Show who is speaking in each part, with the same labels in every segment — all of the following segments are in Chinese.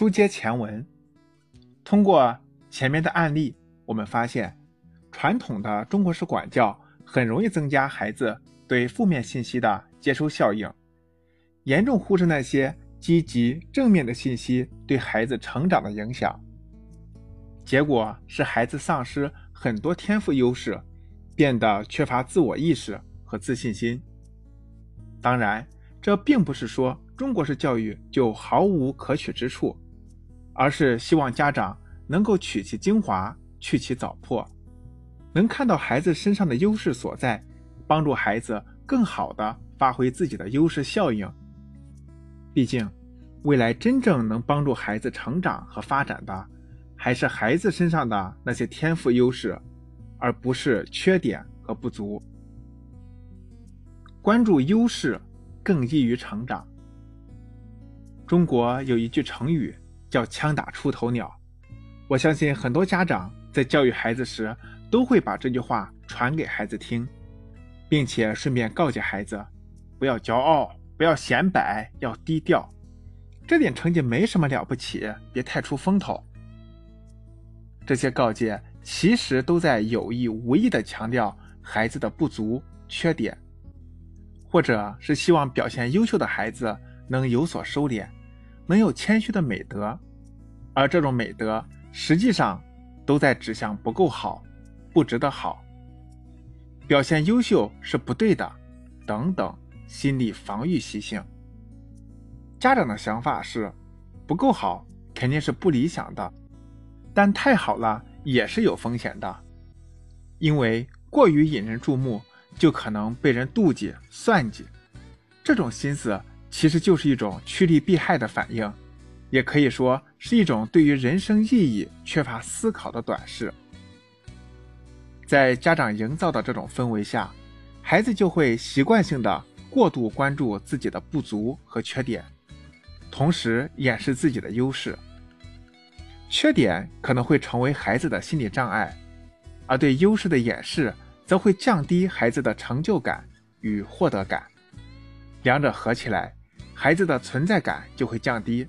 Speaker 1: 书接前文，通过前面的案例，我们发现，传统的中国式管教很容易增加孩子对负面信息的接收效应，严重忽视那些积极正面的信息对孩子成长的影响。结果是孩子丧失很多天赋优势，变得缺乏自我意识和自信心。当然，这并不是说中国式教育就毫无可取之处，而是希望家长能够取其精华，去其糟粕，能看到孩子身上的优势所在，帮助孩子更好的发挥自己的优势效应。毕竟，未来真正能帮助孩子成长和发展的，还是孩子身上的那些天赋优势，而不是缺点和不足。关注优势，更易于成长。中国有一句成语叫“枪打出头鸟”，我相信很多家长在教育孩子时都会把这句话传给孩子听，并且顺便告诫孩子不要骄傲，不要显摆，要低调。这点成绩没什么了不起，别太出风头。这些告诫其实都在有意无意地强调孩子的不足、缺点。或者是希望表现优秀的孩子能有所收敛，能有谦虚的美德，而这种美德实际上都在指向不够好，不值得好，表现优秀是不对的，等等心理防御习性。家长的想法是，不够好肯定是不理想的，但太好了也是有风险的，因为过于引人注目。就可能被人妒忌、算计，这种心思其实就是一种趋利避害的反应，也可以说是一种对于人生意义缺乏思考的短视。在家长营造的这种氛围下，孩子就会习惯性的过度关注自己的不足和缺点，同时掩饰自己的优势。缺点可能会成为孩子的心理障碍，而对优势的掩饰。则会降低孩子的成就感与获得感，两者合起来，孩子的存在感就会降低。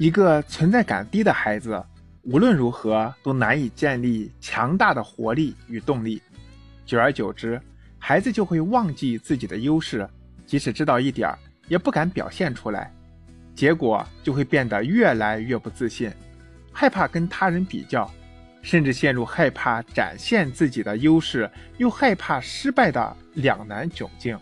Speaker 1: 一个存在感低的孩子，无论如何都难以建立强大的活力与动力。久而久之，孩子就会忘记自己的优势，即使知道一点儿，也不敢表现出来，结果就会变得越来越不自信，害怕跟他人比较。甚至陷入害怕展现自己的优势，又害怕失败的两难窘境。